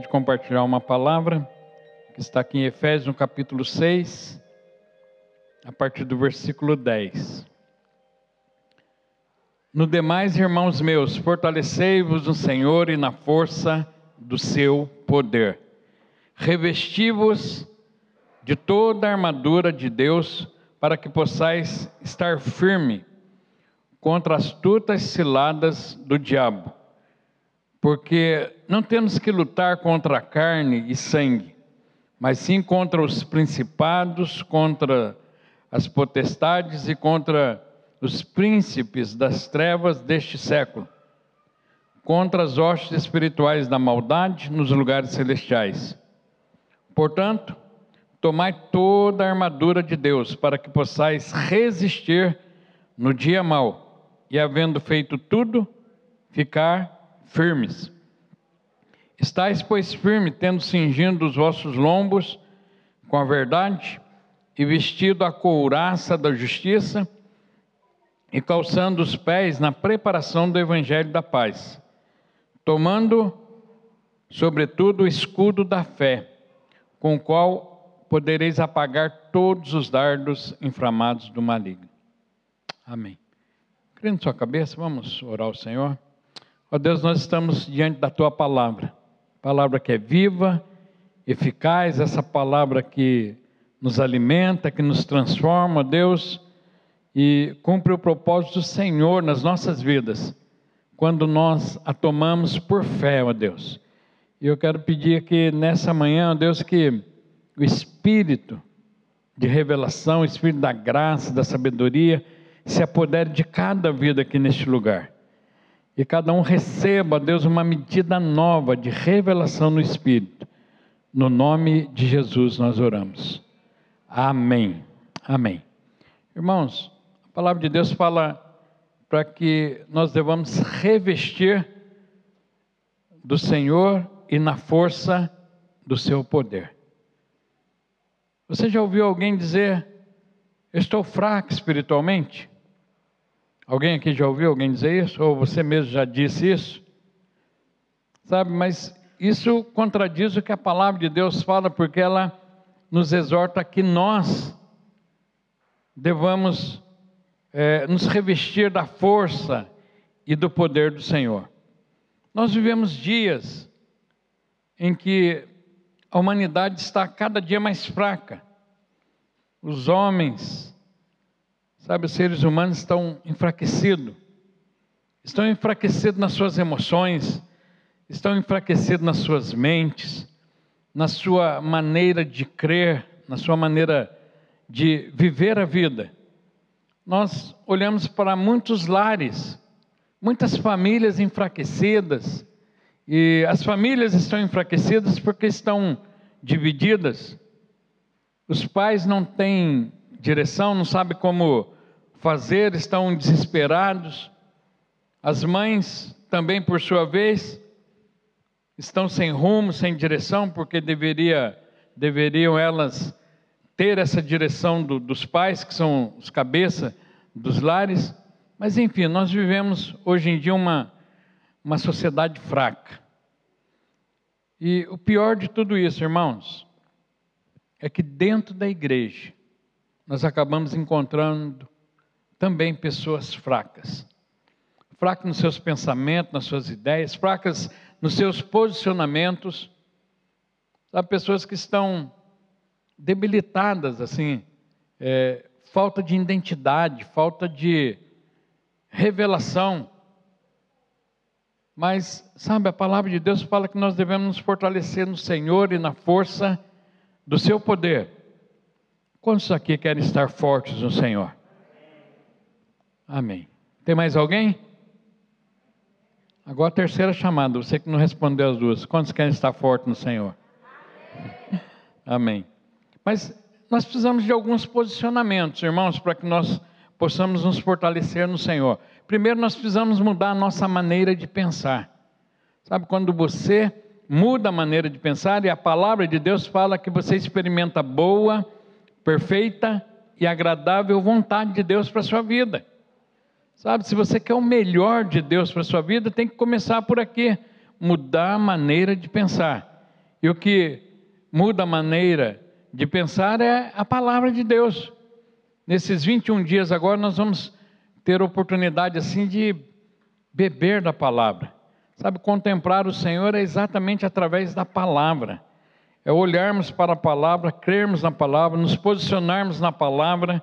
Gostaria de compartilhar uma palavra que está aqui em Efésios, no capítulo 6, a partir do versículo 10. No demais, irmãos meus, fortalecei-vos no Senhor e na força do seu poder. Revesti-vos de toda a armadura de Deus, para que possais estar firme contra as astutas ciladas do diabo. Porque não temos que lutar contra a carne e sangue, mas sim contra os principados, contra as potestades e contra os príncipes das trevas deste século, contra as hostes espirituais da maldade nos lugares celestiais. Portanto, tomai toda a armadura de Deus, para que possais resistir no dia mau, e havendo feito tudo, ficar firmes. Estais, pois, firme, tendo cingindo os vossos lombos com a verdade, e vestido a couraça da justiça, e calçando os pés na preparação do evangelho da paz, tomando, sobretudo, o escudo da fé, com o qual podereis apagar todos os dardos inflamados do maligno. Amém. Crendo sua cabeça, vamos orar ao Senhor. Ó Deus, nós estamos diante da tua palavra, palavra que é viva, eficaz, essa palavra que nos alimenta, que nos transforma, Deus e cumpre o propósito do Senhor nas nossas vidas, quando nós a tomamos por fé, ó Deus. E eu quero pedir que nessa manhã, ó Deus, que o Espírito de revelação, o Espírito da graça, da sabedoria, se apodere de cada vida aqui neste lugar. E cada um receba, Deus, uma medida nova de revelação no Espírito. No nome de Jesus nós oramos. Amém. Amém. Irmãos, a palavra de Deus fala para que nós devamos revestir do Senhor e na força do seu poder. Você já ouviu alguém dizer: estou fraco espiritualmente? Alguém aqui já ouviu alguém dizer isso? Ou você mesmo já disse isso? Sabe, mas isso contradiz o que a palavra de Deus fala, porque ela nos exorta que nós devamos é, nos revestir da força e do poder do Senhor. Nós vivemos dias em que a humanidade está cada dia mais fraca. Os homens, sabe, os seres humanos estão enfraquecidos. Estão enfraquecidos nas suas emoções, estão enfraquecidos nas suas mentes, na sua maneira de crer, na sua maneira de viver a vida nós olhamos para muitos lares, muitas famílias enfraquecidas, e as famílias estão enfraquecidas porque estão divididas. Os pais não têm direção, não sabem como fazer, estão desesperados. As mães também, por sua vez, estão sem rumo, sem direção, porque deveria, deveriam elas ter essa direção do, dos pais, que são os cabeça dos lares, mas enfim, nós vivemos hoje em dia uma, uma sociedade fraca. E o pior de tudo isso, irmãos, é que dentro da igreja nós acabamos encontrando também pessoas fracas. Fracas nos seus pensamentos, nas suas ideias, fracas nos seus posicionamentos. Há pessoas que estão debilitadas, assim, é, falta de identidade, falta de revelação. Mas, sabe, a palavra de Deus fala que nós devemos nos fortalecer no Senhor e na força do seu poder. Quantos aqui querem estar fortes no Senhor? Amém. Tem mais alguém? Agora a terceira chamada, você que não respondeu as duas. Quantos querem estar fortes no Senhor? Amém. Amém. Mas nós precisamos de alguns posicionamentos, irmãos, para que nós possamos nos fortalecer no Senhor. Primeiro, nós precisamos mudar a nossa maneira de pensar. Sabe, quando você muda a maneira de pensar, e a palavra de Deus fala que você experimenta boa, perfeita e agradável vontade de Deus para a sua vida. Sabe, se você quer o melhor de Deus para a sua vida, tem que começar por aqui, mudar a maneira de pensar. E o que muda a maneira de pensar é a palavra de Deus. Nesses 21 dias agora nós vamos ter oportunidade assim de beber da palavra. Sabe, contemplar o Senhor é exatamente através da palavra. É olharmos para a palavra, crermos na palavra, nos posicionarmos na palavra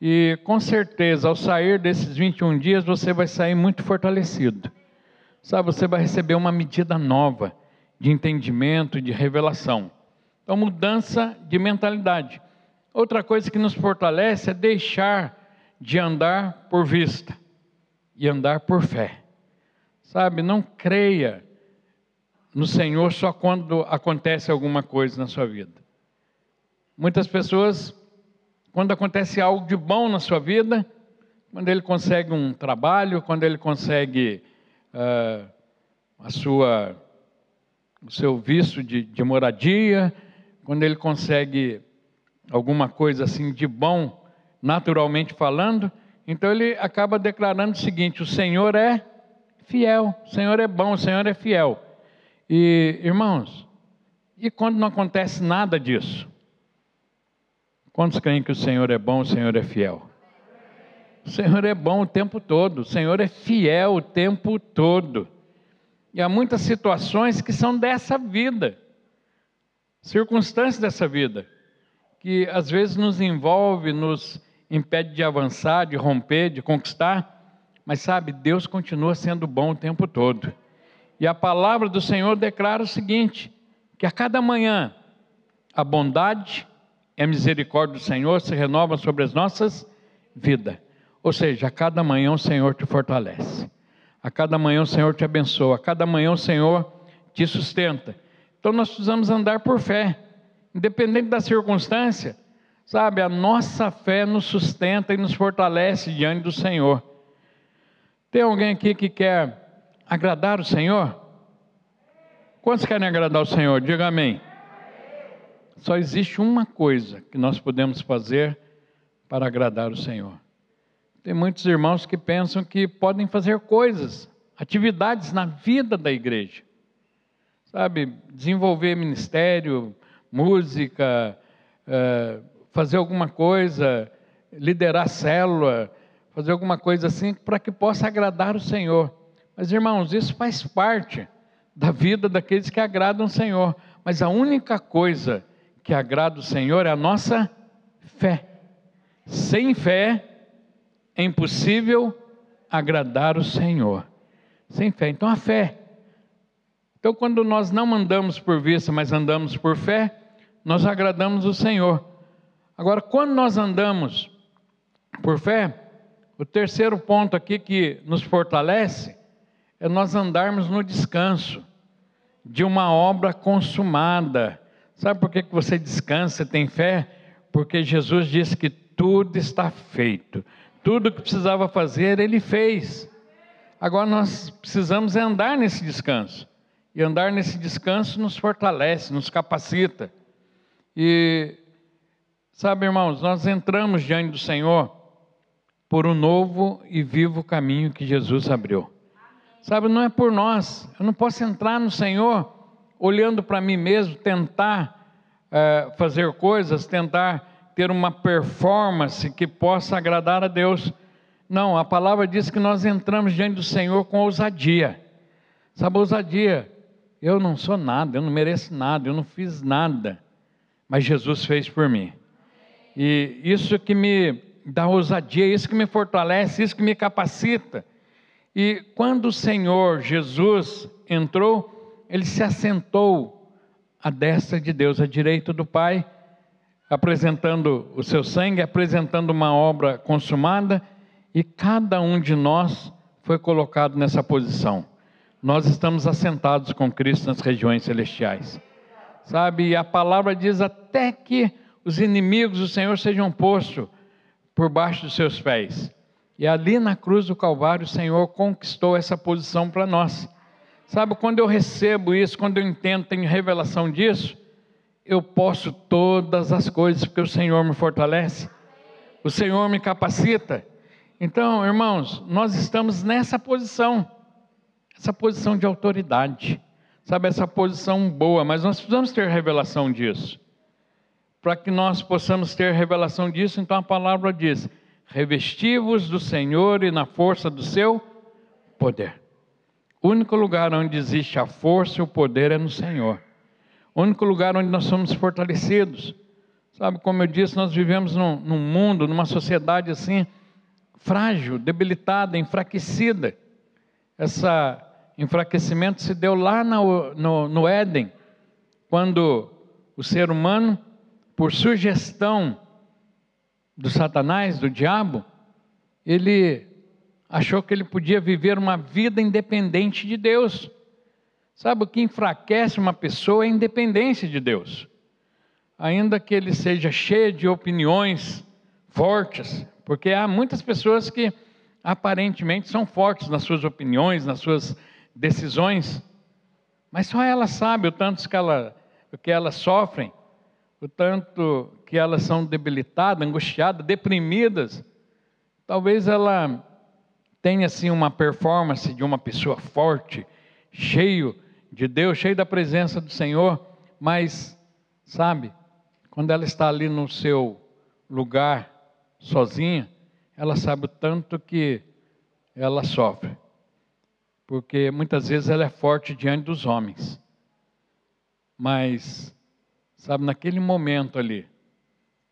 e com certeza ao sair desses 21 dias você vai sair muito fortalecido. Sabe, você vai receber uma medida nova de entendimento, de revelação. Então, mudança de mentalidade. Outra coisa que nos fortalece é deixar de andar por vista e andar por fé. Sabe, não creia no Senhor só quando acontece alguma coisa na sua vida. Muitas pessoas, quando acontece algo de bom na sua vida, quando ele consegue um trabalho, quando ele consegue uh, a sua, o seu visto de, de moradia, quando ele consegue alguma coisa assim de bom, naturalmente falando, então ele acaba declarando o seguinte: o Senhor é fiel, o Senhor é bom, o Senhor é fiel. E, irmãos, e quando não acontece nada disso? Quantos creem que o Senhor é bom, o Senhor é fiel? O Senhor é bom o tempo todo, o Senhor é fiel o tempo todo. E há muitas situações que são dessa vida, circunstâncias dessa vida, que às vezes nos envolve, nos impede de avançar, de romper, de conquistar, mas sabe, Deus continua sendo bom o tempo todo. E a palavra do Senhor declara o seguinte: que a cada manhã a bondade e a misericórdia do Senhor se renovam sobre as nossas vidas. Ou seja, a cada manhã o Senhor te fortalece. A cada manhã o Senhor te abençoa, a cada manhã o Senhor te sustenta. Então nós precisamos andar por fé, independente da circunstância, sabe? A nossa fé nos sustenta e nos fortalece diante do Senhor. Tem alguém aqui que quer agradar o Senhor? Quantos querem agradar o Senhor? Diga amém. Só existe uma coisa que nós podemos fazer para agradar o Senhor. Tem muitos irmãos que pensam que podem fazer coisas, atividades na vida da igreja. Sabe, desenvolver ministério, música, eh, fazer alguma coisa, liderar célula, fazer alguma coisa assim para que possa agradar o Senhor. Mas irmãos, isso faz parte da vida daqueles que agradam o Senhor. Mas a única coisa que agrada o Senhor é a nossa fé. Sem fé, é impossível agradar o Senhor. Sem fé. Então, a fé. Então, quando nós não andamos por vista, mas andamos por fé, nós agradamos o Senhor. Agora, quando nós andamos por fé, o terceiro ponto aqui que nos fortalece é nós andarmos no descanso de uma obra consumada. Sabe por que você descansa, tem fé? Porque Jesus disse que tudo está feito. Tudo que precisava fazer, ele fez. Agora nós precisamos andar nesse descanso. E andar nesse descanso nos fortalece, nos capacita. E, sabe, irmãos, nós entramos diante do Senhor por um novo e vivo caminho que Jesus abriu. Sabe, não é por nós. Eu não posso entrar no Senhor olhando para mim mesmo, tentar é, fazer coisas, tentar ter uma performance que possa agradar a Deus. Não, a palavra diz que nós entramos diante do Senhor com ousadia. Sabe, ousadia. Eu não sou nada, eu não mereço nada, eu não fiz nada, mas Jesus fez por mim. E isso que me dá ousadia, isso que me fortalece, isso que me capacita. E quando o Senhor Jesus entrou, ele se assentou à destra de Deus, à direita do Pai apresentando o seu sangue, apresentando uma obra consumada, e cada um de nós foi colocado nessa posição. Nós estamos assentados com Cristo nas regiões celestiais. Sabe, e a palavra diz até que os inimigos do Senhor sejam postos por baixo dos seus pés. E ali na cruz do Calvário, o Senhor conquistou essa posição para nós. Sabe, quando eu recebo isso, quando eu entendo, tenho revelação disso, eu posso todas as coisas porque o Senhor me fortalece, o Senhor me capacita. Então, irmãos, nós estamos nessa posição, essa posição de autoridade. sabe, essa posição boa, mas nós precisamos ter revelação disso. Para que nós possamos ter revelação disso, então a palavra diz: revestivos do Senhor e na força do seu poder. O único lugar onde existe a força e o poder é no Senhor. O único lugar onde nós somos fortalecidos. Sabe, como eu disse, nós vivemos num, num mundo, numa sociedade assim, frágil, debilitada, enfraquecida. Esse enfraquecimento se deu lá no, no, no Éden, quando o ser humano, por sugestão do Satanás, do diabo, ele achou que ele podia viver uma vida independente de Deus. Sabe o que enfraquece uma pessoa é a independência de Deus. Ainda que ele seja cheio de opiniões fortes, porque há muitas pessoas que aparentemente são fortes nas suas opiniões, nas suas decisões, mas só ela sabe o tanto que, ela, que elas sofrem, o tanto que elas são debilitadas, angustiadas, deprimidas. Talvez ela tem assim uma performance de uma pessoa forte, cheio de Deus, cheio da presença do Senhor, mas sabe, quando ela está ali no seu lugar sozinha, ela sabe o tanto que ela sofre. Porque muitas vezes ela é forte diante dos homens. Mas sabe, naquele momento ali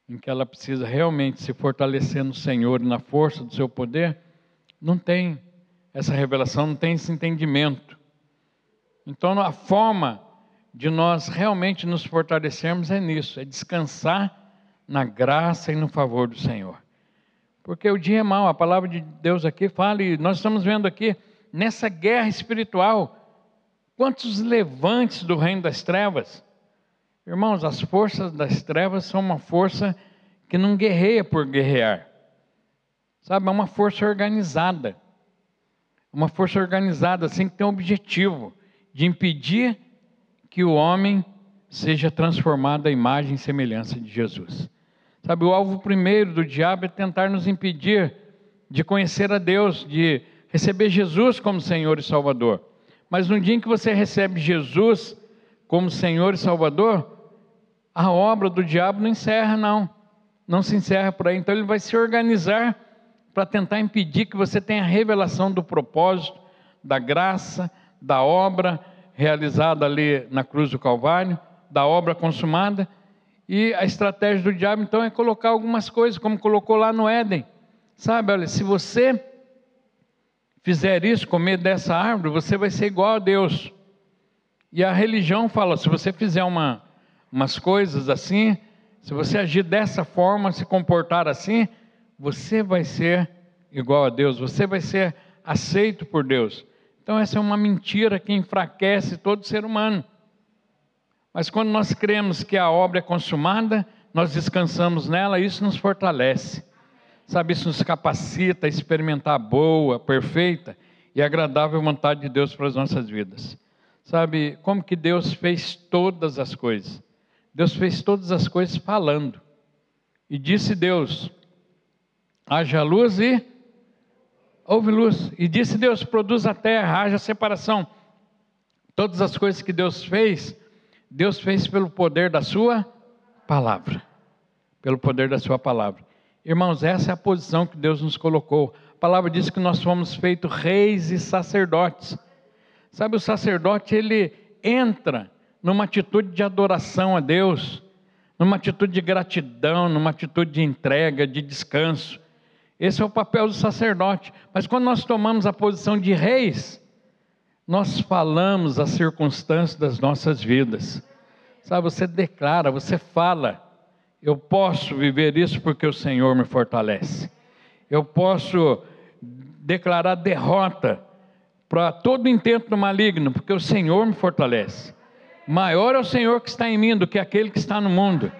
em que ela precisa realmente se fortalecer no Senhor e na força do seu poder, não tem essa revelação, não tem esse entendimento. Então, a forma de nós realmente nos fortalecermos é nisso, é descansar na graça e no favor do Senhor. Porque o dia é mau, a palavra de Deus aqui fala, e nós estamos vendo aqui, nessa guerra espiritual, quantos levantes do reino das trevas. Irmãos, as forças das trevas são uma força que não guerreia por guerrear. Sabe, é uma força organizada. Uma força organizada, assim, que tem um objetivo de impedir que o homem seja transformado à imagem e semelhança de Jesus. Sabe, o alvo primeiro do diabo é tentar nos impedir de conhecer a Deus, de receber Jesus como Senhor e Salvador. Mas no dia em que você recebe Jesus como Senhor e Salvador, a obra do diabo não encerra, não. Não se encerra por aí. Então ele vai se organizar para tentar impedir que você tenha a revelação do propósito, da graça, da obra realizada ali na cruz do Calvário, da obra consumada. E a estratégia do diabo, então, é colocar algumas coisas, como colocou lá no Éden. Sabe, olha, se você fizer isso, comer dessa árvore, você vai ser igual a Deus. E a religião fala: se você fizer uma, umas coisas assim, se você agir dessa forma, se comportar assim, você vai ser igual a Deus, você vai ser aceito por Deus. Então, essa é uma mentira que enfraquece todo ser humano. Mas quando nós cremos que a obra é consumada, nós descansamos nela, isso nos fortalece. Sabe, isso nos capacita a experimentar a boa, perfeita e agradável vontade de Deus para as nossas vidas. Sabe, como que Deus fez todas as coisas? Deus fez todas as coisas falando. E disse Deus: haja luz e houve luz. E disse Deus: produz a terra, haja separação. Todas as coisas que Deus fez, Deus fez pelo poder da Sua palavra. Pelo poder da Sua palavra. Irmãos, essa é a posição que Deus nos colocou. A palavra diz que nós fomos feitos reis e sacerdotes. Sabe, o sacerdote, ele entra numa atitude de adoração a Deus, numa atitude de gratidão, numa atitude de entrega, de descanso. Esse é o papel do sacerdote. Mas quando nós tomamos a posição de reis, nós falamos as circunstâncias das nossas vidas. Sabe, você declara, você fala. Eu posso viver isso porque o Senhor me fortalece. Eu posso declarar derrota para todo intento maligno, porque o Senhor me fortalece. Maior é o Senhor que está em mim do que aquele que está no mundo.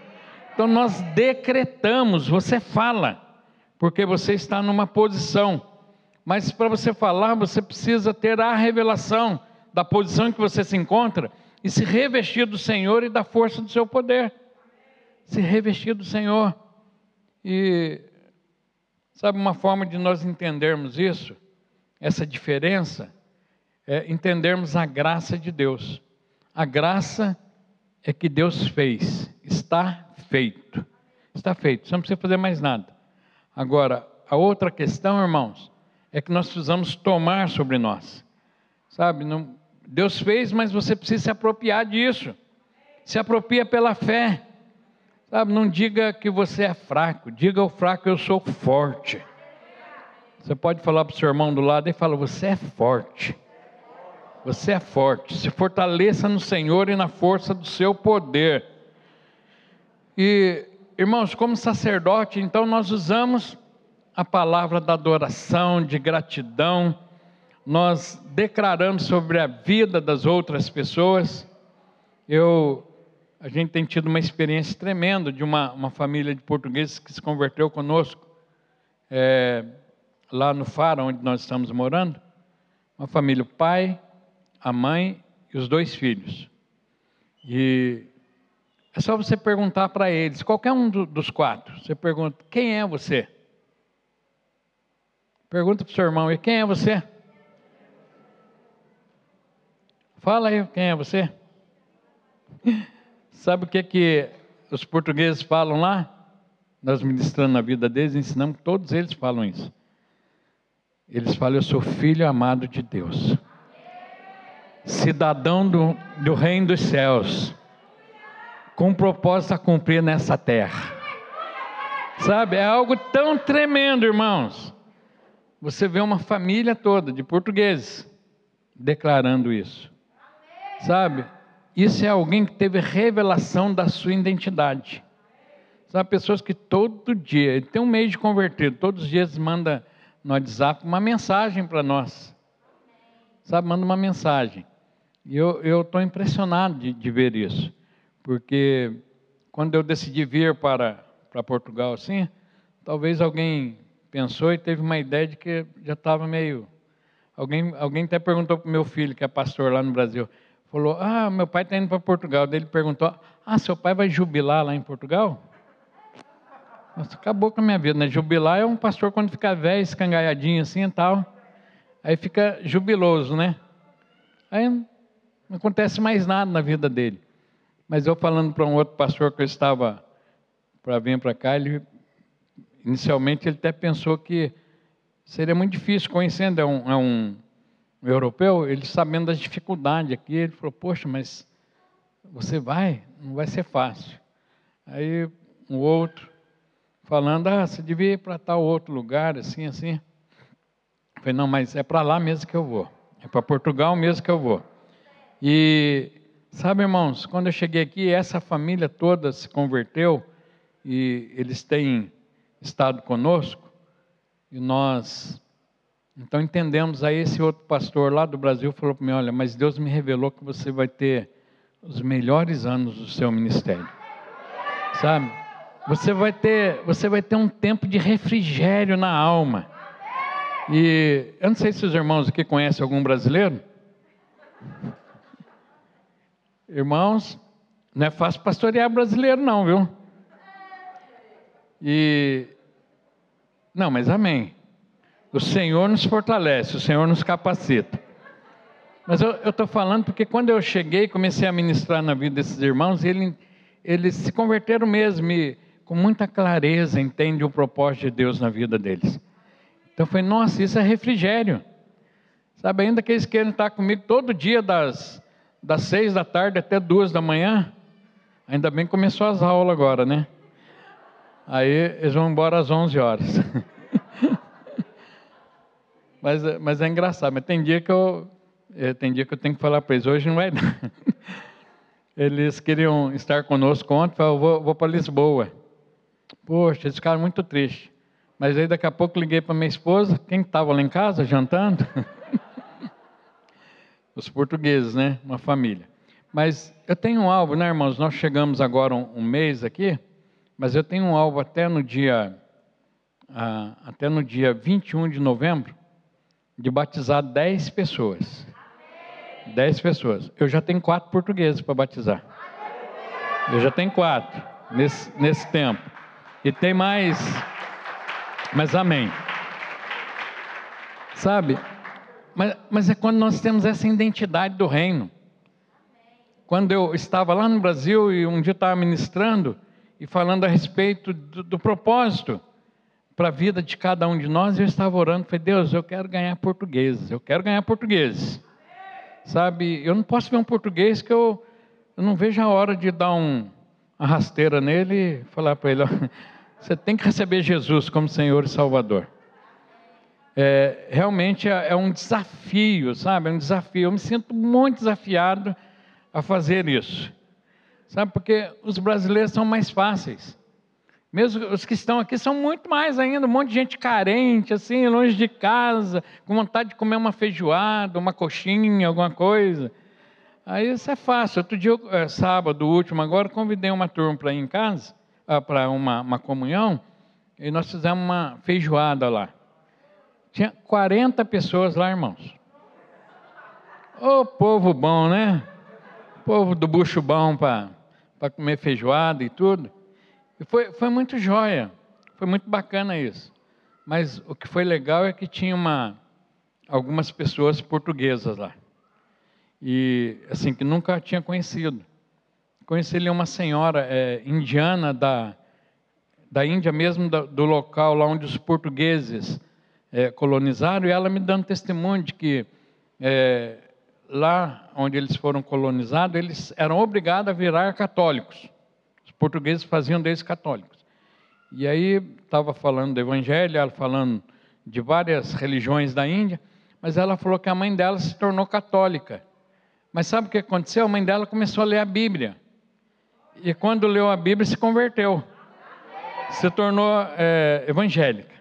Então nós decretamos, você fala porque você está numa posição. Mas para você falar, você precisa ter a revelação da posição em que você se encontra e se revestir do Senhor e da força do seu poder. Se revestir do Senhor. E sabe uma forma de nós entendermos isso, essa diferença, é entendermos a graça de Deus. A graça é que Deus fez, está feito. Está feito, você não precisa fazer mais nada. Agora, a outra questão, irmãos, é que nós precisamos tomar sobre nós. Sabe, não, Deus fez, mas você precisa se apropriar disso. Se apropria pela fé. Sabe, não diga que você é fraco, diga ao fraco, eu sou forte. Você pode falar para o seu irmão do lado e fala, você é forte. Você é forte. Se fortaleça no Senhor e na força do seu poder. E, irmãos, como sacerdote, então nós usamos a palavra da adoração, de gratidão, nós declaramos sobre a vida das outras pessoas. Eu a gente tem tido uma experiência tremenda de uma, uma família de portugueses que se converteu conosco é, lá no Faro, onde nós estamos morando. Uma família, o pai, a mãe e os dois filhos. E é só você perguntar para eles, qualquer um do, dos quatro, você pergunta: quem é você? Pergunta para o seu irmão: e quem é você? Fala aí, quem é você? Sabe o que, que os portugueses falam lá? Nós ministrando na vida deles, ensinamos que todos eles falam isso. Eles falam: Eu sou filho amado de Deus, cidadão do, do reino dos céus, com propósito a cumprir nessa terra. Sabe, é algo tão tremendo, irmãos. Você vê uma família toda de portugueses declarando isso. Sabe? Isso é alguém que teve revelação da sua identidade. São pessoas que todo dia, tem um mês de convertido, todos os dias manda no WhatsApp uma mensagem para nós. Sabe, manda uma mensagem. E eu estou impressionado de, de, ver isso, porque quando eu decidi vir para, para Portugal assim, talvez alguém pensou e teve uma ideia de que já estava meio. Alguém, alguém até perguntou para o meu filho, que é pastor lá no Brasil, falou: Ah, meu pai está indo para Portugal. Daí ele perguntou: Ah, seu pai vai jubilar lá em Portugal? Nossa, acabou com a minha vida, né? Jubilar é um pastor quando fica velho, escangaiadinho assim e tal. Aí fica jubiloso, né? Aí não acontece mais nada na vida dele. Mas eu falando para um outro pastor que eu estava para vir para cá, ele inicialmente ele até pensou que seria muito difícil conhecendo, é um, é um europeu, ele sabendo das dificuldades aqui, ele falou: Poxa, mas você vai? Não vai ser fácil. Aí um outro falando: Ah, você devia ir para tal outro lugar, assim, assim. Falei: Não, mas é para lá mesmo que eu vou. É para Portugal mesmo que eu vou. E sabe, irmãos, quando eu cheguei aqui, essa família toda se converteu e eles têm estado conosco e nós então entendemos aí esse outro pastor lá do Brasil falou para mim, olha, mas Deus me revelou que você vai ter os melhores anos do seu ministério. Sabe? Você vai ter, você vai ter um tempo de refrigério na alma. E eu não sei se os irmãos aqui conhecem algum brasileiro. Irmãos, não é fácil pastorear brasileiro não, viu? E não, mas amém. O Senhor nos fortalece, o Senhor nos capacita. Mas eu estou falando porque quando eu cheguei, comecei a ministrar na vida desses irmãos, ele, eles se converteram mesmo e com muita clareza entendem o propósito de Deus na vida deles. Então foi, nossa, isso é refrigério. Sabe, ainda que eles queiram estar comigo todo dia das, das seis da tarde até duas da manhã, ainda bem que começou as aulas agora, né? Aí eles vão embora às onze horas. Mas, mas é engraçado, mas tem dia que eu, é, tem dia que eu tenho que falar para eles, hoje não vai dar. Eles queriam estar conosco ontem, falaram, vou, vou para Lisboa. Poxa, eles ficaram muito tristes. Mas aí daqui a pouco liguei para minha esposa, quem estava lá em casa jantando? Os portugueses, né? Uma família. Mas eu tenho um alvo, né, irmãos? Nós chegamos agora um, um mês aqui, mas eu tenho um alvo até no dia, ah, até no dia 21 de novembro, de batizar dez pessoas. Dez pessoas. Eu já tenho quatro portugueses para batizar. Eu já tenho quatro nesse, nesse tempo. E tem mais. Mas amém. Sabe? Mas, mas é quando nós temos essa identidade do reino. quando eu estava lá no Brasil e um dia estava ministrando e falando a respeito do, do propósito para a vida de cada um de nós, eu estava orando, falei, Deus, eu quero ganhar português, eu quero ganhar português. Sabe, eu não posso ver um português que eu, eu não vejo a hora de dar um, uma rasteira nele e falar para ele, você tem que receber Jesus como Senhor e Salvador. É, realmente é, é um desafio, sabe? É um desafio. Eu me sinto muito desafiado a fazer isso. Sabe, porque os brasileiros são mais fáceis. Mesmo os que estão aqui são muito mais ainda, um monte de gente carente, assim, longe de casa, com vontade de comer uma feijoada, uma coxinha, alguma coisa. Aí isso é fácil. Outro dia, é, sábado, último agora, convidei uma turma para ir em casa, ah, para uma, uma comunhão, e nós fizemos uma feijoada lá. Tinha 40 pessoas lá, irmãos. Ô povo bom, né? Povo do bucho bom para comer feijoada e tudo. E foi, foi muito jóia, foi muito bacana isso. Mas o que foi legal é que tinha uma, algumas pessoas portuguesas lá. E assim, que nunca tinha conhecido. Conheci uma senhora é, indiana da, da Índia mesmo, da, do local lá onde os portugueses é, colonizaram, e ela me dando testemunho de que é, lá onde eles foram colonizados, eles eram obrigados a virar católicos portugueses faziam deles católicos. E aí estava falando do evangelho, ela falando de várias religiões da Índia, mas ela falou que a mãe dela se tornou católica. Mas sabe o que aconteceu? A mãe dela começou a ler a Bíblia. E quando leu a Bíblia, se converteu. Se tornou é, evangélica.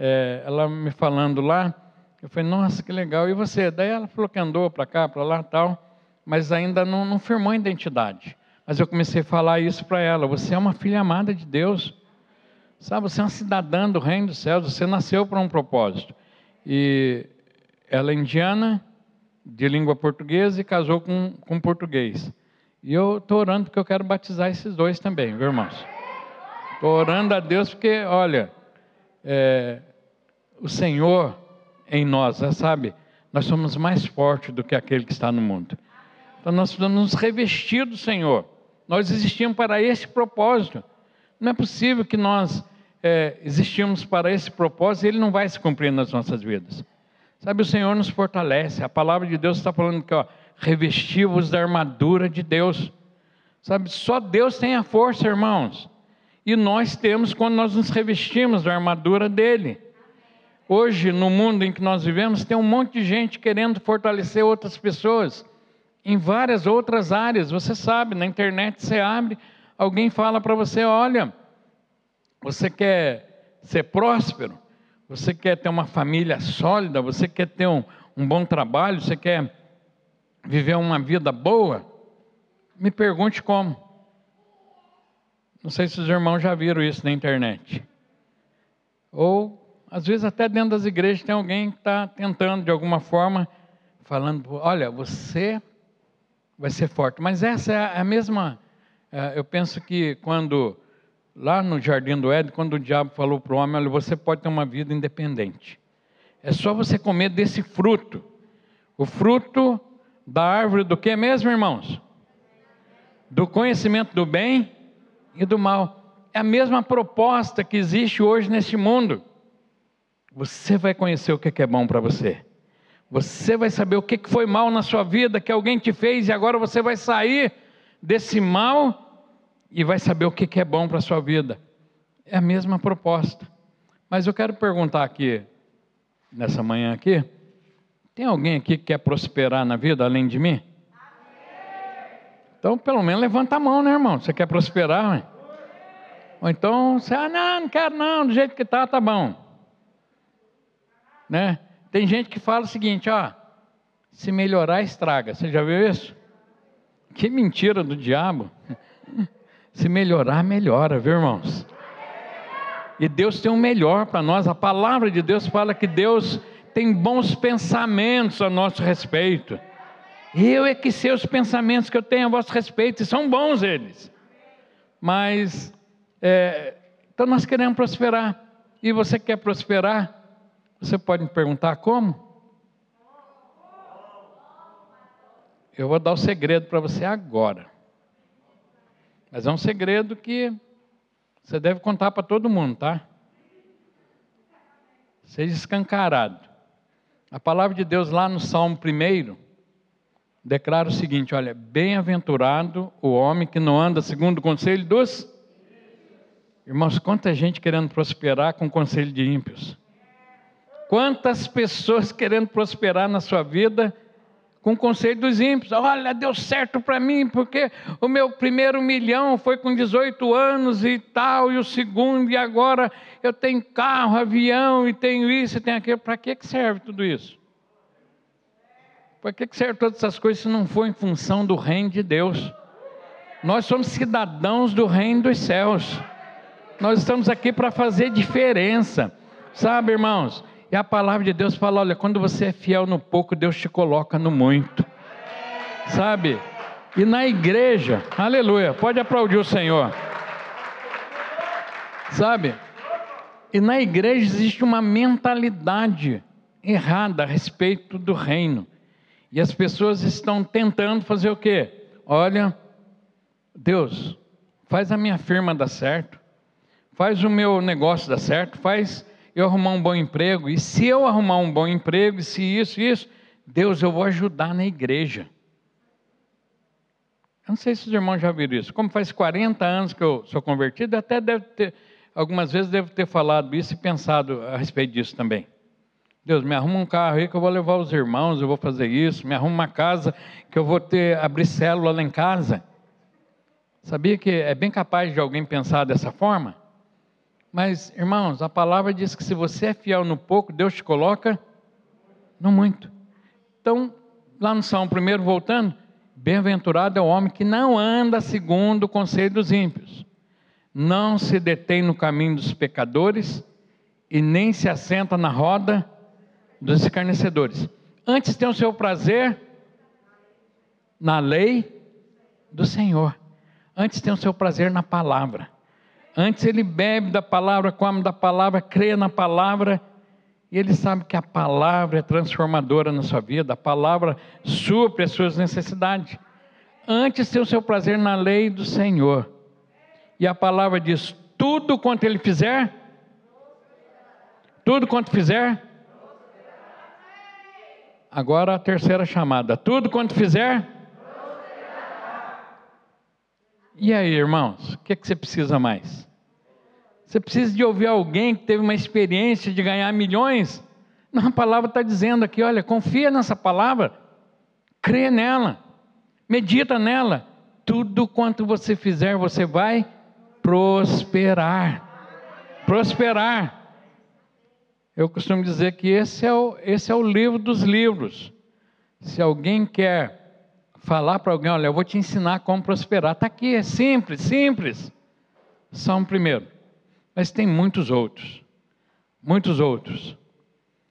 É, ela me falando lá, eu falei, nossa, que legal. E você? Daí ela falou que andou para cá, para lá tal, mas ainda não, não firmou a identidade. Mas eu comecei a falar isso para ela: você é uma filha amada de Deus. Sabe, você é uma cidadã do reino dos céus, você nasceu para um propósito. E ela é indiana, de língua portuguesa, e casou com, com português. E eu estou orando porque eu quero batizar esses dois também, viu, irmãos? Estou orando a Deus porque, olha, é, o Senhor em nós, sabe, nós somos mais fortes do que aquele que está no mundo. Então nós precisamos nos revestir do Senhor. Nós existimos para esse propósito. Não é possível que nós é, existimos para esse propósito e ele não vai se cumprir nas nossas vidas. Sabe, o Senhor nos fortalece. A palavra de Deus está falando que, ó, revestivos da armadura de Deus. Sabe, só Deus tem a força, irmãos. E nós temos quando nós nos revestimos da armadura dele. Hoje, no mundo em que nós vivemos, tem um monte de gente querendo fortalecer outras pessoas em várias outras áreas. Você sabe, na internet você abre, alguém fala para você: olha, você quer ser próspero, você quer ter uma família sólida, você quer ter um, um bom trabalho, você quer viver uma vida boa? Me pergunte como. Não sei se os irmãos já viram isso na internet. Ou, às vezes, até dentro das igrejas tem alguém que está tentando, de alguma forma, falando: olha, você vai ser forte. Mas essa é a mesma. É, eu penso que quando, lá no Jardim do Éden, quando o diabo falou para o homem: olha, você pode ter uma vida independente. É só você comer desse fruto. O fruto da árvore do que mesmo, irmãos? Do conhecimento do bem e do mal. É a mesma proposta que existe hoje neste mundo. Você vai conhecer o que é bom para você. Você vai saber o que foi mal na sua vida, que alguém te fez, e agora você vai sair desse mal e vai saber o que é bom para a sua vida. É a mesma proposta. Mas eu quero perguntar aqui, nessa manhã aqui, tem alguém aqui que quer prosperar na vida além de mim? Então, pelo menos levanta a mão, né, irmão? Você quer prosperar? Né? Ou então, você, ah, não, não quero não, do jeito que está, tá bom. Né? Tem gente que fala o seguinte, ó, se melhorar estraga. Você já viu isso? Que mentira do diabo. Se melhorar, melhora, viu, irmãos? E Deus tem um melhor para nós. A palavra de Deus fala que Deus tem bons pensamentos a nosso respeito. Eu é que sei os pensamentos que eu tenho a vosso respeito, e são bons eles. Mas, é, então nós queremos prosperar. E você quer prosperar? Você pode me perguntar como? eu vou dar o segredo para você agora. Mas é um segredo que você deve contar para todo mundo, tá? Seja escancarado. A palavra de Deus lá no Salmo 1 declara o seguinte: olha, bem-aventurado o homem que não anda segundo o conselho dos. Irmãos, quanta gente querendo prosperar com o conselho de ímpios. Quantas pessoas querendo prosperar na sua vida com o conselho dos ímpios. Olha, deu certo para mim, porque o meu primeiro milhão foi com 18 anos e tal, e o segundo, e agora eu tenho carro, avião, e tenho isso, e tenho aquilo. Para que serve tudo isso? Para que serve todas essas coisas se não for em função do reino de Deus? Nós somos cidadãos do reino dos céus. Nós estamos aqui para fazer diferença. Sabe, irmãos? E a palavra de Deus fala: olha, quando você é fiel no pouco, Deus te coloca no muito. Sabe? E na igreja, aleluia, pode aplaudir o Senhor. Sabe? E na igreja existe uma mentalidade errada a respeito do reino. E as pessoas estão tentando fazer o quê? Olha, Deus, faz a minha firma dar certo, faz o meu negócio dar certo, faz eu arrumar um bom emprego, e se eu arrumar um bom emprego, e se isso, isso, Deus, eu vou ajudar na igreja. Eu não sei se os irmãos já viram isso. Como faz 40 anos que eu sou convertido, até deve ter, algumas vezes devo ter falado isso e pensado a respeito disso também. Deus, me arruma um carro aí que eu vou levar os irmãos, eu vou fazer isso. Me arruma uma casa que eu vou ter, abrir célula lá em casa. Sabia que é bem capaz de alguém pensar dessa forma? Mas, irmãos, a palavra diz que se você é fiel no pouco, Deus te coloca no muito. Então, lá no Salmo primeiro, voltando, bem-aventurado é o homem que não anda segundo o conselho dos ímpios, não se detém no caminho dos pecadores e nem se assenta na roda dos escarnecedores. Antes tem o seu prazer na lei do Senhor. Antes tem o seu prazer na palavra. Antes ele bebe da palavra, come da palavra, crê na palavra, e ele sabe que a palavra é transformadora na sua vida, a palavra supre as suas necessidades. Antes tem o seu prazer na lei do Senhor. E a palavra diz: tudo quanto ele fizer, tudo quanto fizer. Agora a terceira chamada: tudo quanto fizer. E aí, irmãos, o que, é que você precisa mais? Você precisa de ouvir alguém que teve uma experiência de ganhar milhões? Não, a palavra está dizendo aqui: olha, confia nessa palavra, crê nela, medita nela. Tudo quanto você fizer, você vai prosperar. Prosperar. Eu costumo dizer que esse é o, esse é o livro dos livros. Se alguém quer falar para alguém, olha, eu vou te ensinar como prosperar, está aqui, é simples, simples. São primeiro mas tem muitos outros. Muitos outros.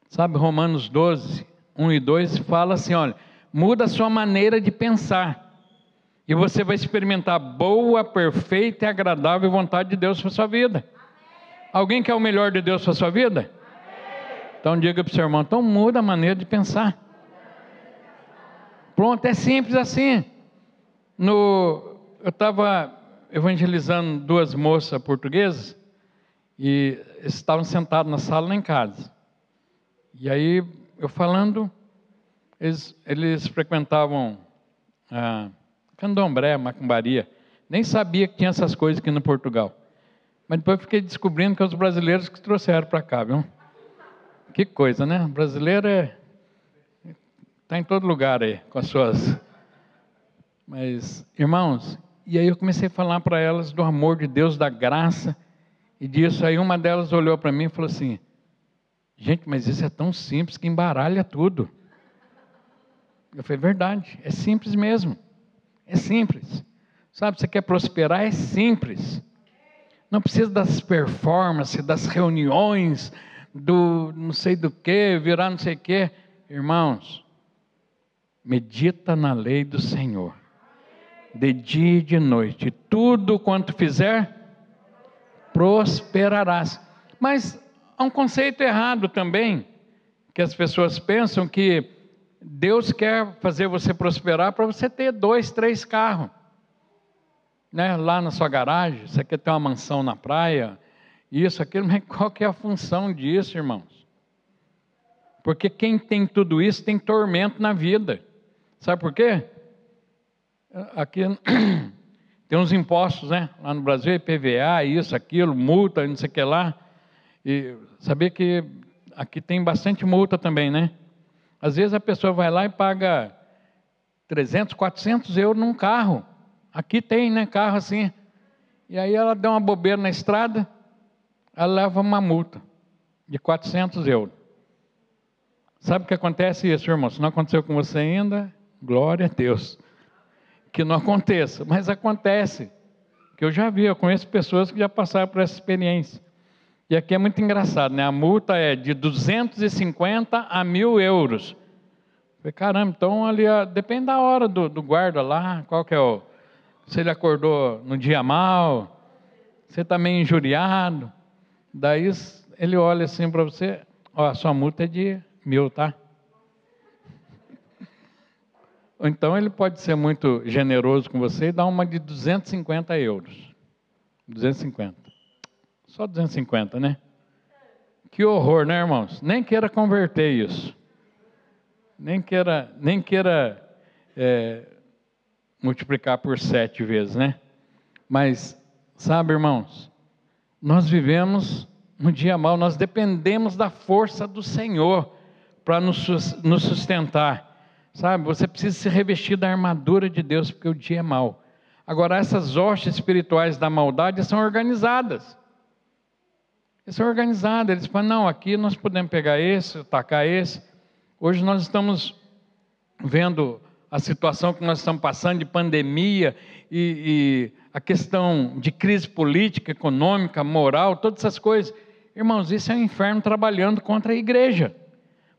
Sabe, Romanos 12, 1 e 2 fala assim: olha, muda a sua maneira de pensar. E você vai experimentar boa, perfeita e agradável vontade de Deus para sua vida. Alguém quer o melhor de Deus para sua vida? Então diga para o seu irmão, então muda a maneira de pensar. Pronto, é simples assim. No, eu estava evangelizando duas moças portuguesas e estavam sentados na sala lá em casa. E aí, eu falando, eles, eles frequentavam ah, candomblé, macumbaria. Nem sabia que tinha essas coisas aqui no Portugal. Mas depois fiquei descobrindo que é os brasileiros que trouxeram para cá, viu? Que coisa, né? O brasileiro é. Está em todo lugar aí, com as suas. Mas, irmãos, e aí eu comecei a falar para elas do amor de Deus, da graça e disso aí uma delas olhou para mim e falou assim: Gente, mas isso é tão simples que embaralha tudo. Eu falei: Verdade, é simples mesmo. É simples. Sabe, você quer prosperar? É simples. Não precisa das performances, das reuniões, do não sei do que, virar não sei o que. Irmãos, medita na lei do Senhor, de dia e de noite. Tudo quanto fizer, prosperarás. Mas há um conceito errado também, que as pessoas pensam que Deus quer fazer você prosperar para você ter dois, três carros. Né? Lá na sua garagem, você quer ter uma mansão na praia, isso, aquilo, mas qual que é a função disso, irmãos? Porque quem tem tudo isso tem tormento na vida. Sabe por quê? Aqui tem uns impostos, né? Lá no Brasil, IPVA, isso, aquilo, multa, não sei o que lá. E sabia que aqui tem bastante multa também, né? Às vezes a pessoa vai lá e paga 300, 400 euros num carro. Aqui tem, né? Carro assim. E aí ela dá uma bobeira na estrada, ela leva uma multa de 400 euros. Sabe o que acontece isso, irmão? Se não aconteceu com você ainda, glória a Deus. Que não aconteça, mas acontece. Que eu já vi, eu conheço pessoas que já passaram por essa experiência. E aqui é muito engraçado, né? A multa é de 250 a mil euros. Falei, caramba, então ali depende da hora do, do, guarda lá, qual que é o. Se ele acordou no dia mal, você está meio injuriado. Daí ele olha assim para você, ó, a sua multa é de mil, tá? Ou então ele pode ser muito generoso com você e dar uma de 250 euros. 250. Só 250, né? Que horror, né, irmãos? Nem queira converter isso. Nem queira, nem queira é, multiplicar por sete vezes, né? Mas, sabe, irmãos, nós vivemos no dia mal, nós dependemos da força do Senhor para nos sustentar. Sabe, você precisa se revestir da armadura de Deus, porque o dia é mal. Agora, essas hostes espirituais da maldade são organizadas. Eles são organizados, eles falam, não, aqui nós podemos pegar esse, atacar esse. Hoje nós estamos vendo a situação que nós estamos passando de pandemia e, e a questão de crise política, econômica, moral, todas essas coisas. Irmãos, isso é o inferno trabalhando contra a igreja.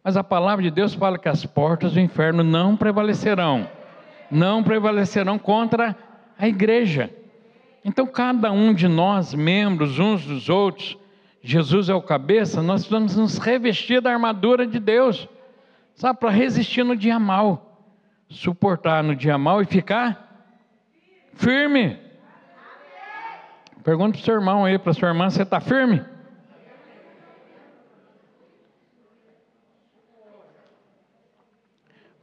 Mas a palavra de Deus fala que as portas do inferno não prevalecerão. Não prevalecerão contra a igreja. Então, cada um de nós, membros uns dos outros, Jesus é o cabeça, nós precisamos nos revestir da armadura de Deus, sabe, para resistir no dia mal, suportar no dia mal e ficar firme. Pergunta para o seu irmão aí, para a sua irmã, você está firme?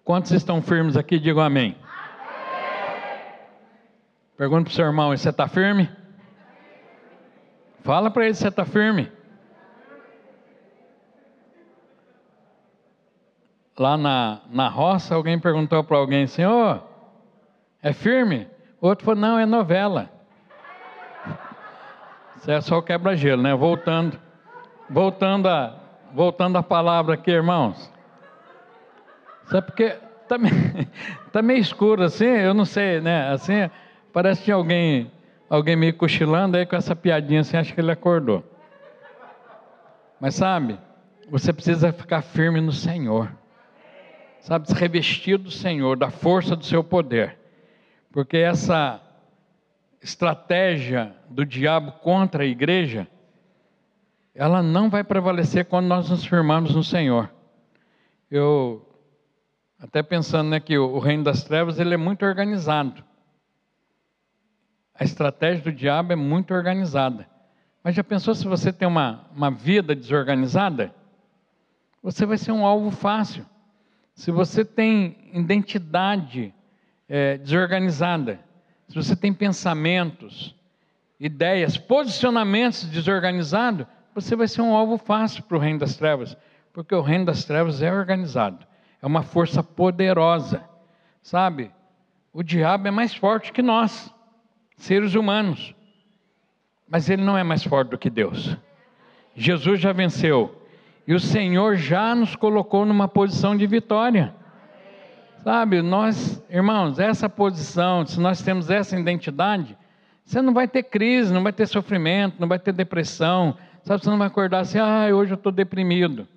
Quantos estão firmes aqui? Digam amém. Pergunta para o seu irmão, você está firme? Fala para ele você está firme. Lá na, na roça, alguém perguntou para alguém, Senhor, é firme? Outro falou, não, é novela. Isso é só quebra-gelo, né? Voltando, voltando a, voltando a palavra aqui, irmãos. Sabe porque está meio, tá meio escuro assim, eu não sei, né? Assim, parece que alguém alguém meio cochilando, aí com essa piadinha assim, acho que ele acordou. Mas sabe, você precisa ficar firme no Senhor. Sabe, se revestir do Senhor, da força do seu poder. Porque essa estratégia do diabo contra a igreja, ela não vai prevalecer quando nós nos firmamos no Senhor. Eu, até pensando né, que o reino das trevas ele é muito organizado a estratégia do diabo é muito organizada. Mas já pensou se você tem uma, uma vida desorganizada? Você vai ser um alvo fácil. Se você tem identidade é, desorganizada, se você tem pensamentos, ideias, posicionamentos desorganizados, você vai ser um alvo fácil para o reino das trevas, porque o reino das trevas é organizado, é uma força poderosa, sabe? O diabo é mais forte que nós seres humanos. Mas ele não é mais forte do que Deus. Jesus já venceu. E o Senhor já nos colocou numa posição de vitória. Sabe, nós, irmãos, essa posição, se nós temos essa identidade, você não vai ter crise, não vai ter sofrimento, não vai ter depressão. Sabe, você não vai acordar assim, ah, hoje eu estou deprimido.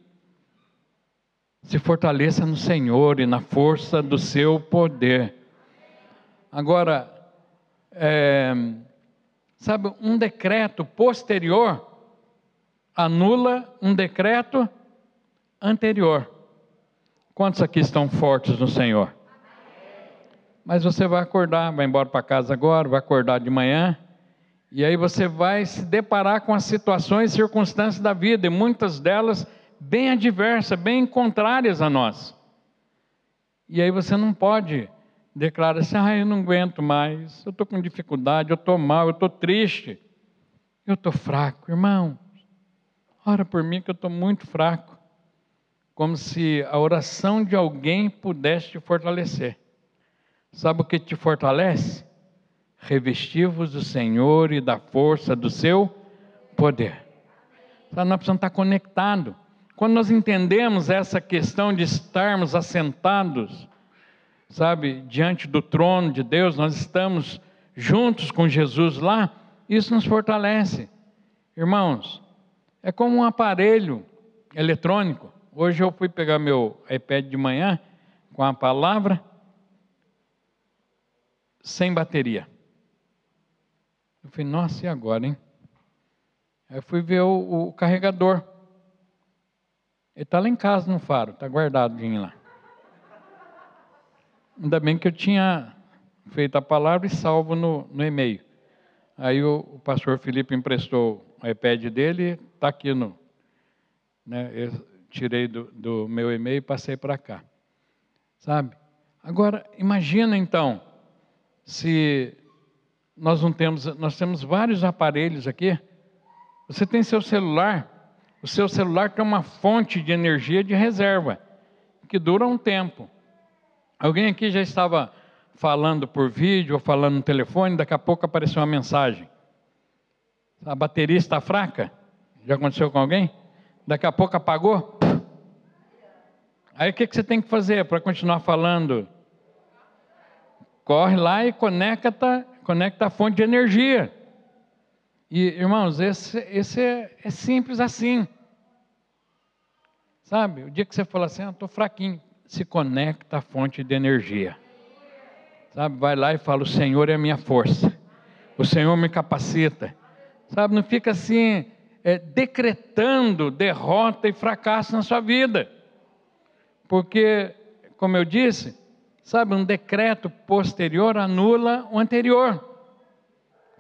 Se fortaleça no Senhor e na força do seu poder. Agora, é, sabe, um decreto posterior anula um decreto anterior. Quantos aqui estão fortes no Senhor? Mas você vai acordar, vai embora para casa agora, vai acordar de manhã, e aí você vai se deparar com as situações e circunstâncias da vida, e muitas delas bem adversas, bem contrárias a nós. E aí você não pode declarar assim: ah, eu não aguento mais, eu estou com dificuldade, eu estou mal, eu estou triste, eu estou fraco. Irmão, ora por mim que eu estou muito fraco. Como se a oração de alguém pudesse te fortalecer. Sabe o que te fortalece? Revestivos do Senhor e da força do seu poder. Nós precisamos estar conectados. Quando nós entendemos essa questão de estarmos assentados, sabe, diante do trono de Deus, nós estamos juntos com Jesus lá, isso nos fortalece. Irmãos, é como um aparelho eletrônico. Hoje eu fui pegar meu iPad de manhã com a palavra sem bateria. Eu falei, nossa, e agora, hein? Aí fui ver o, o carregador. Ele está lá em casa no faro, está guardadinho lá. Ainda bem que eu tinha feito a palavra e salvo no, no e-mail. Aí o, o, pastor Felipe emprestou o iPad dele, está aqui no. Né, eu tirei do, do meu e-mail e passei para cá. Sabe? Agora, imagina então, se nós não temos, nós temos vários aparelhos aqui. Você tem seu celular, o seu celular tem uma fonte de energia de reserva, que dura um tempo. Alguém aqui já estava falando por vídeo ou falando no telefone, daqui a pouco apareceu uma mensagem. A bateria está fraca? Já aconteceu com alguém? Daqui a pouco apagou? Aí o que, você tem que fazer para continuar falando? Corre lá e conecta, conecta a fonte de energia. E, irmãos, esse, esse é, é simples assim. Sabe, o dia que você fala assim, eu ah, estou fraquinho, se conecta à fonte de energia. Sabe, vai lá e fala: O Senhor é a minha força, o Senhor me capacita. Sabe, não fica assim, é, decretando derrota e fracasso na sua vida. Porque, como eu disse, sabe, um decreto posterior anula o anterior.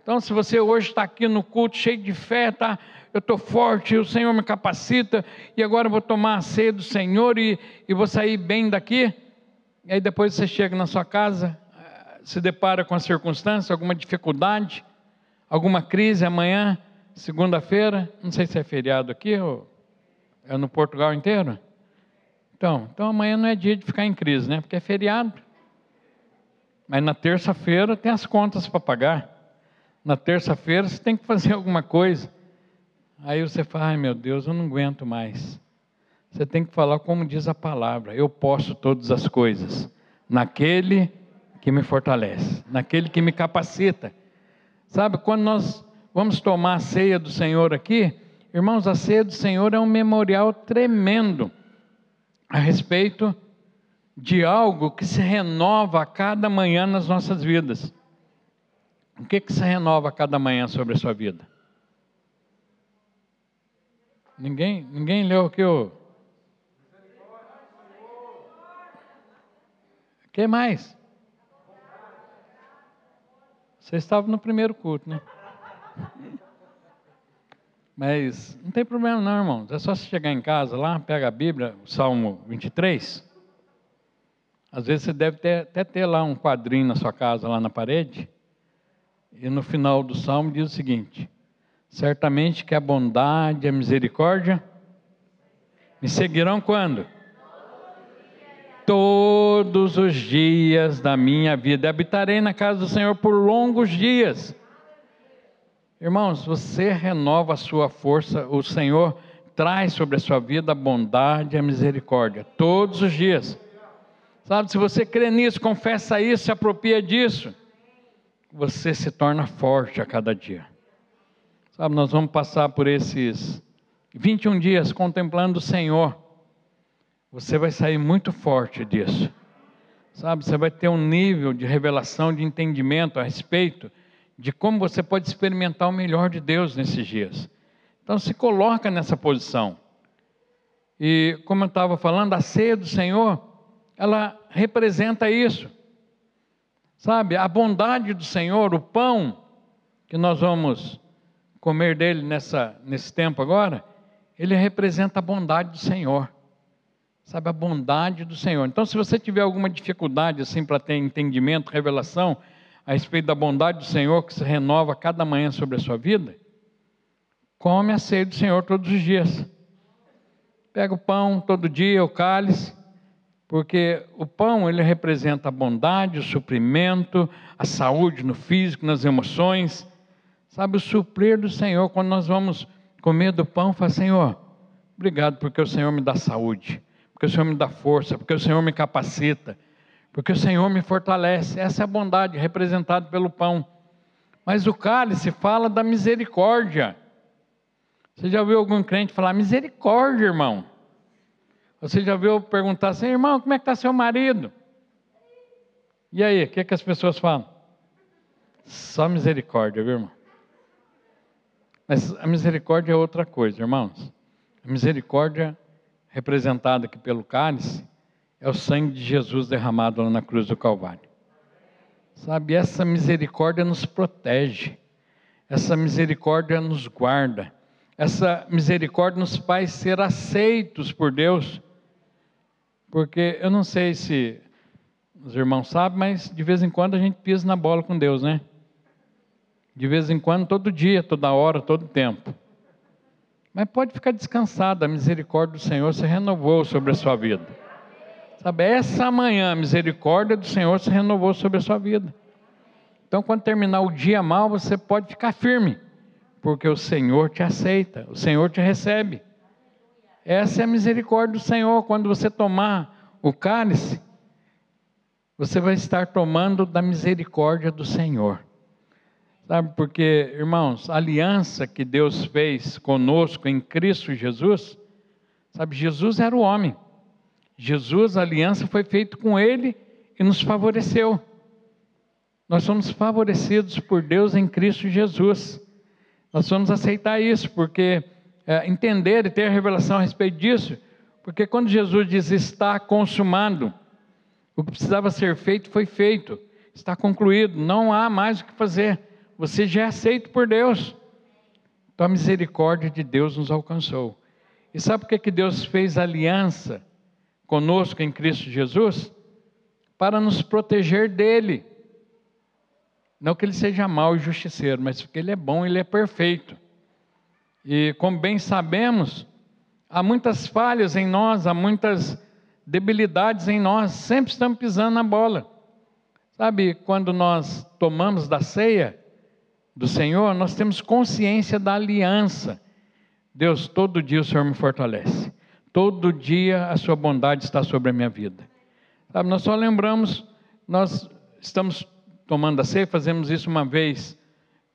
Então, se você hoje está aqui no culto cheio de fé, tá, eu estou forte, o Senhor me capacita, e agora eu vou tomar a ceia do Senhor e, e vou sair bem daqui. E aí depois você chega na sua casa, eh, se depara com a circunstância, alguma dificuldade, alguma crise amanhã, segunda-feira, não sei se é feriado aqui ou é no Portugal inteiro. Então, então amanhã não é dia de ficar em crise, né? Porque é feriado. Mas na terça-feira tem as contas para pagar. Na terça-feira você tem que fazer alguma coisa. Aí você fala, ai meu Deus, eu não aguento mais. Você tem que falar como diz a palavra: eu posso todas as coisas, naquele que me fortalece, naquele que me capacita. Sabe, quando nós vamos tomar a ceia do Senhor aqui, irmãos, a ceia do Senhor é um memorial tremendo a respeito de algo que se renova a cada manhã nas nossas vidas. O que, que se renova cada manhã sobre a sua vida? Ninguém, ninguém leu o. O que mais? Você estava no primeiro culto, né? Mas não tem problema não, irmãos. É só você chegar em casa lá, pega a Bíblia, o Salmo 23. Às vezes você deve ter, até ter lá um quadrinho na sua casa, lá na parede. E no final do Salmo diz o seguinte: Certamente que a bondade e a misericórdia me seguirão quando? Todos os dias da minha vida. Habitarei na casa do Senhor por longos dias. Irmãos, você renova a sua força, o Senhor traz sobre a sua vida a bondade e a misericórdia, todos os dias. Sabe, se você crê nisso, confessa isso, se apropria disso, você se torna forte a cada dia. Sabe, nós vamos passar por esses 21 dias contemplando o Senhor. Você vai sair muito forte disso. Sabe, você vai ter um nível de revelação, de entendimento a respeito de como você pode experimentar o melhor de Deus nesses dias. Então se coloca nessa posição. E como eu estava falando, a ceia do Senhor ela representa isso. Sabe, a bondade do Senhor, o pão que nós vamos comer dele nessa, nesse tempo agora, ele representa a bondade do Senhor. Sabe, a bondade do Senhor. Então, se você tiver alguma dificuldade assim para ter entendimento, revelação a respeito da bondade do Senhor que se renova cada manhã sobre a sua vida, come a ceia do Senhor todos os dias. Pega o pão todo dia, o cálice, porque o pão ele representa a bondade, o suprimento, a saúde no físico, nas emoções. Sabe, o suprir do Senhor, quando nós vamos comer do pão, fala, Senhor, obrigado porque o Senhor me dá saúde, porque o Senhor me dá força, porque o Senhor me capacita, porque o Senhor me fortalece. Essa é a bondade representada pelo pão. Mas o cálice fala da misericórdia. Você já viu algum crente falar misericórdia, irmão? Você já viu perguntar assim, irmão, como é que está seu marido? E aí, o que, é que as pessoas falam? Só misericórdia, viu, irmão? Mas a misericórdia é outra coisa, irmãos. A misericórdia, representada aqui pelo cálice, é o sangue de Jesus derramado lá na cruz do Calvário. Sabe, essa misericórdia nos protege, essa misericórdia nos guarda, essa misericórdia nos faz ser aceitos por Deus, porque eu não sei se os irmãos sabem, mas de vez em quando a gente pisa na bola com Deus, né? De vez em quando, todo dia, toda hora, todo tempo. Mas pode ficar descansado, a misericórdia do Senhor se renovou sobre a sua vida. Sabe, essa manhã a misericórdia do Senhor se renovou sobre a sua vida. Então, quando terminar o dia mal, você pode ficar firme, porque o Senhor te aceita, o Senhor te recebe. Essa é a misericórdia do Senhor. Quando você tomar o cálice, você vai estar tomando da misericórdia do Senhor. Sabe, porque, irmãos, a aliança que Deus fez conosco em Cristo Jesus, sabe, Jesus era o homem. Jesus, a aliança foi feita com ele e nos favoreceu. Nós somos favorecidos por Deus em Cristo Jesus. Nós vamos aceitar isso, porque é, entender e ter revelação a respeito disso, porque quando Jesus diz está consumado, o que precisava ser feito foi feito, está concluído, não há mais o que fazer você já é aceito por Deus. Então a misericórdia de Deus nos alcançou. E sabe por que, que Deus fez aliança conosco em Cristo Jesus? Para nos proteger dele. Não que ele seja mau e justiceiro, mas porque ele é bom, ele é perfeito. E como bem sabemos, há muitas falhas em nós, há muitas debilidades em nós, sempre estamos pisando na bola. Sabe, quando nós tomamos da ceia, do Senhor, nós temos consciência da aliança. Deus, todo dia o Senhor me fortalece. Todo dia a sua bondade está sobre a minha vida. Sabe, nós só lembramos, nós estamos tomando a ceia, fazemos isso uma vez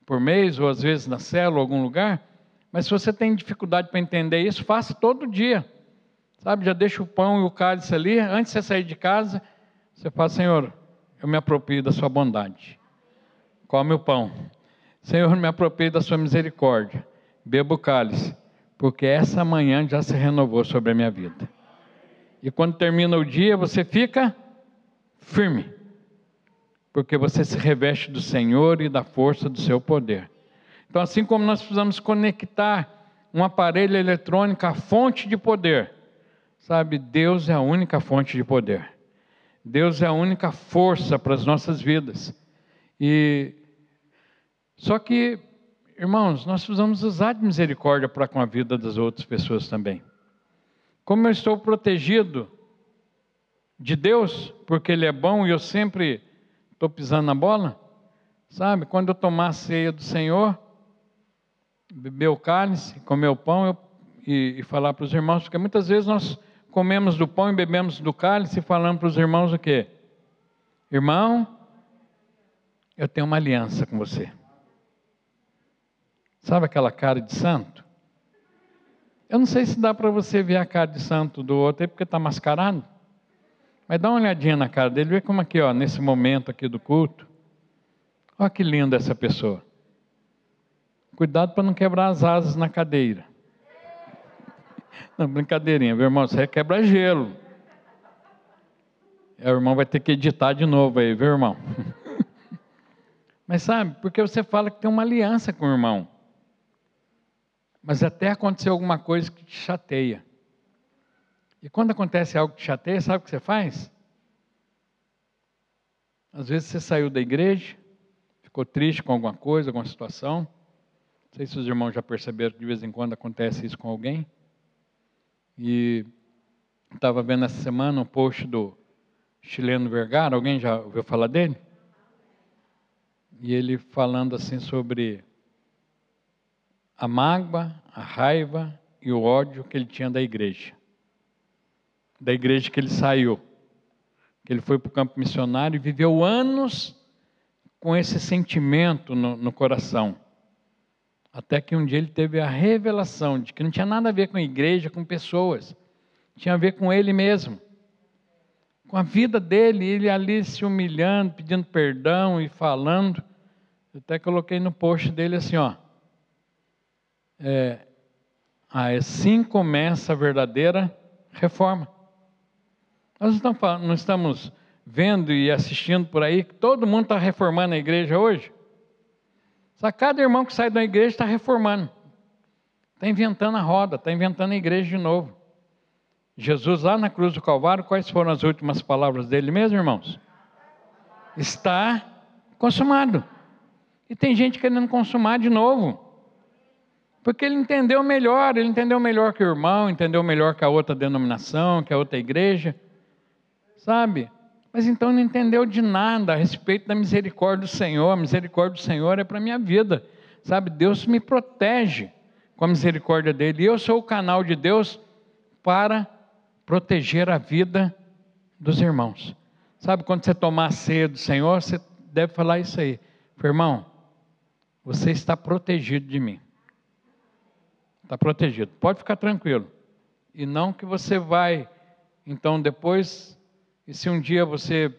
por mês, ou às vezes na célula, algum lugar. Mas se você tem dificuldade para entender isso, faça todo dia. Sabe, já deixa o pão e o cálice ali, antes de você sair de casa, você fala, Senhor, eu me aproprio da sua bondade. Come o pão Senhor, me aproprie da sua misericórdia. Bebo o cálice, porque essa manhã já se renovou sobre a minha vida. E quando termina o dia, você fica firme, porque você se reveste do Senhor e da força do seu poder. Então, assim como nós precisamos conectar um aparelho eletrônico à fonte de poder, sabe, Deus é a única fonte de poder. Deus é a única força para as nossas vidas. E só que, irmãos, nós precisamos usar de misericórdia para com a vida das outras pessoas também. Como eu estou protegido de Deus, porque Ele é bom e eu sempre estou pisando na bola, sabe? Quando eu tomar a ceia do Senhor, beber o cálice, comer o pão eu, e, e falar para os irmãos, porque muitas vezes nós comemos do pão e bebemos do cálice e falamos para os irmãos o quê? Irmão, eu tenho uma aliança com você. Sabe aquela cara de santo? Eu não sei se dá para você ver a cara de santo do outro aí porque está mascarado. Mas dá uma olhadinha na cara dele, vê como aqui, ó, nesse momento aqui do culto. Olha que linda essa pessoa. Cuidado para não quebrar as asas na cadeira. Não, brincadeirinha, meu irmão, você quebra gelo. É, o irmão vai ter que editar de novo aí, viu, irmão? Mas sabe, porque você fala que tem uma aliança com o irmão. Mas até acontecer alguma coisa que te chateia. E quando acontece algo que te chateia, sabe o que você faz? Às vezes você saiu da igreja, ficou triste com alguma coisa, alguma situação. Não sei se os irmãos já perceberam que de vez em quando acontece isso com alguém. E estava vendo essa semana um post do chileno Vergara, alguém já ouviu falar dele? E ele falando assim sobre a mágoa, a raiva e o ódio que ele tinha da igreja. Da igreja que ele saiu. Que ele foi para o campo missionário e viveu anos com esse sentimento no, no coração. Até que um dia ele teve a revelação de que não tinha nada a ver com igreja, com pessoas. Tinha a ver com ele mesmo com a vida dele, ele ali se humilhando, pedindo perdão e falando. Eu até coloquei no post dele assim, ó. É, assim começa a verdadeira reforma. Nós estamos vendo e assistindo por aí que todo mundo está reformando a igreja hoje. Só cada irmão que sai da igreja está reformando. Está inventando a roda, está inventando a igreja de novo. Jesus lá na cruz do Calvário, quais foram as últimas palavras dele mesmo, irmãos? Está consumado. E tem gente querendo consumar de novo. Porque ele entendeu melhor, ele entendeu melhor que o irmão, entendeu melhor que a outra denominação, que a outra igreja. Sabe? Mas então não entendeu de nada a respeito da misericórdia do Senhor. A misericórdia do Senhor é para a minha vida. Sabe? Deus me protege com a misericórdia dele. E eu sou o canal de Deus para proteger a vida dos irmãos. Sabe quando você tomar a ceia do Senhor, você deve falar isso aí. Irmão, você está protegido de mim. Está protegido. Pode ficar tranquilo. E não que você vai, então depois, e se um dia você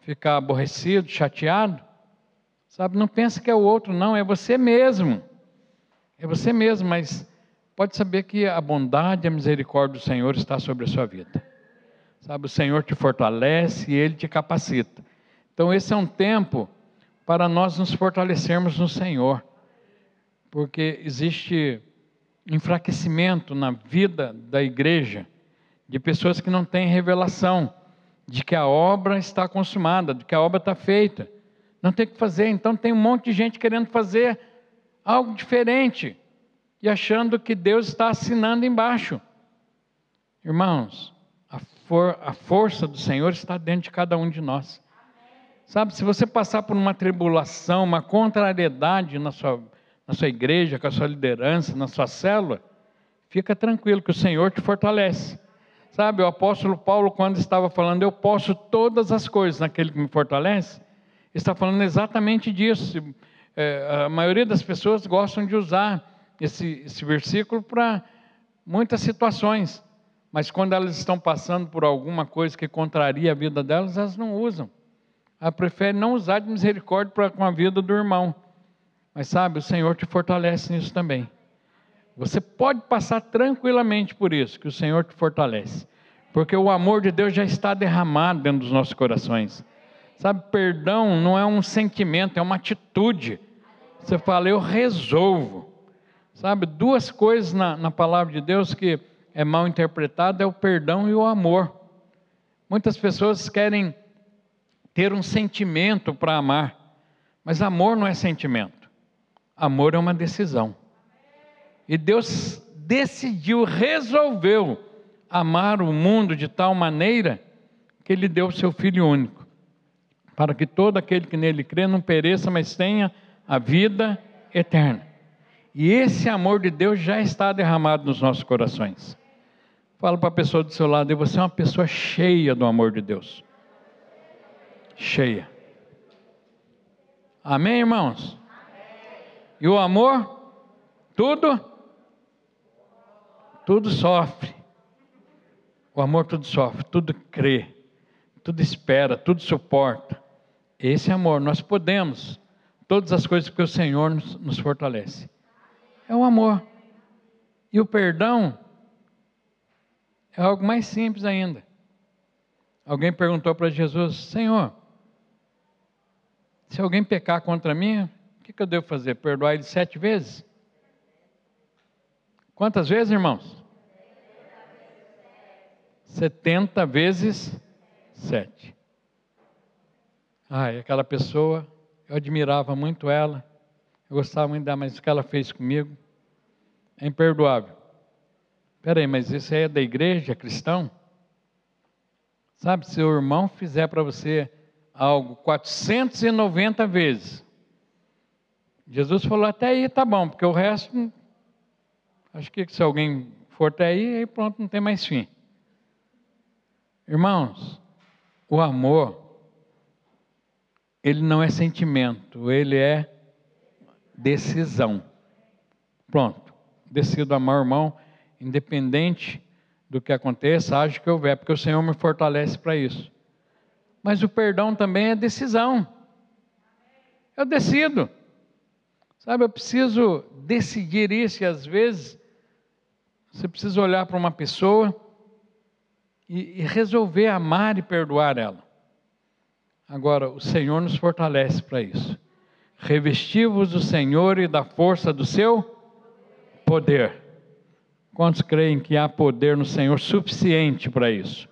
ficar aborrecido, chateado, sabe, não pensa que é o outro, não, é você mesmo. É você mesmo, mas pode saber que a bondade e a misericórdia do Senhor está sobre a sua vida. Sabe, o Senhor te fortalece e Ele te capacita. Então, esse é um tempo para nós nos fortalecermos no Senhor, porque existe enfraquecimento na vida da igreja de pessoas que não têm revelação de que a obra está consumada, de que a obra está feita. Não tem o que fazer, então tem um monte de gente querendo fazer algo diferente e achando que Deus está assinando embaixo. Irmãos, a, for, a força do Senhor está dentro de cada um de nós. Sabe, se você passar por uma tribulação, uma contrariedade na sua, na sua igreja, com a sua liderança, na sua célula, fica tranquilo que o Senhor te fortalece. Sabe, o apóstolo Paulo, quando estava falando, eu posso todas as coisas naquele que me fortalece, está falando exatamente disso. É, a maioria das pessoas gostam de usar esse, esse versículo para muitas situações, mas quando elas estão passando por alguma coisa que contraria a vida delas, elas não usam. Ela prefere não usar de misericórdia para com a vida do irmão. Mas sabe, o Senhor te fortalece nisso também. Você pode passar tranquilamente por isso, que o Senhor te fortalece. Porque o amor de Deus já está derramado dentro dos nossos corações. Sabe, perdão não é um sentimento, é uma atitude. Você fala, eu resolvo. Sabe, duas coisas na, na palavra de Deus que é mal interpretada é o perdão e o amor. Muitas pessoas querem ter um sentimento para amar, mas amor não é sentimento. Amor é uma decisão. E Deus decidiu, resolveu amar o mundo de tal maneira que ele deu o seu filho único, para que todo aquele que nele crê não pereça, mas tenha a vida eterna. E esse amor de Deus já está derramado nos nossos corações. Fala para a pessoa do seu lado, e você é uma pessoa cheia do amor de Deus. Cheia. Amém, irmãos? E o amor? Tudo? Tudo sofre. O amor tudo sofre, tudo crê, tudo espera, tudo suporta. Esse amor, nós podemos todas as coisas porque o Senhor nos, nos fortalece é o amor. E o perdão é algo mais simples ainda. Alguém perguntou para Jesus: Senhor, se alguém pecar contra mim, o que, que eu devo fazer? Perdoar ele sete vezes? Quantas vezes, irmãos? Setenta vezes sete. Ai, aquela pessoa, eu admirava muito ela, eu gostava muito dela, mas o que ela fez comigo é imperdoável. Espera aí, mas isso aí é da igreja, é cristão? Sabe, se o irmão fizer para você algo 490 vezes, Jesus falou, até aí tá bom, porque o resto, acho que se alguém for até aí, aí pronto, não tem mais fim. Irmãos, o amor, ele não é sentimento, ele é decisão. Pronto, decido amar o irmão, independente do que aconteça, acho que houver, porque o Senhor me fortalece para isso. Mas o perdão também é decisão. Eu decido. Sabe, eu preciso decidir isso e às vezes você precisa olhar para uma pessoa e, e resolver amar e perdoar ela. Agora, o Senhor nos fortalece para isso. Revestivos do Senhor e da força do seu poder. Quantos creem que há poder no Senhor suficiente para isso?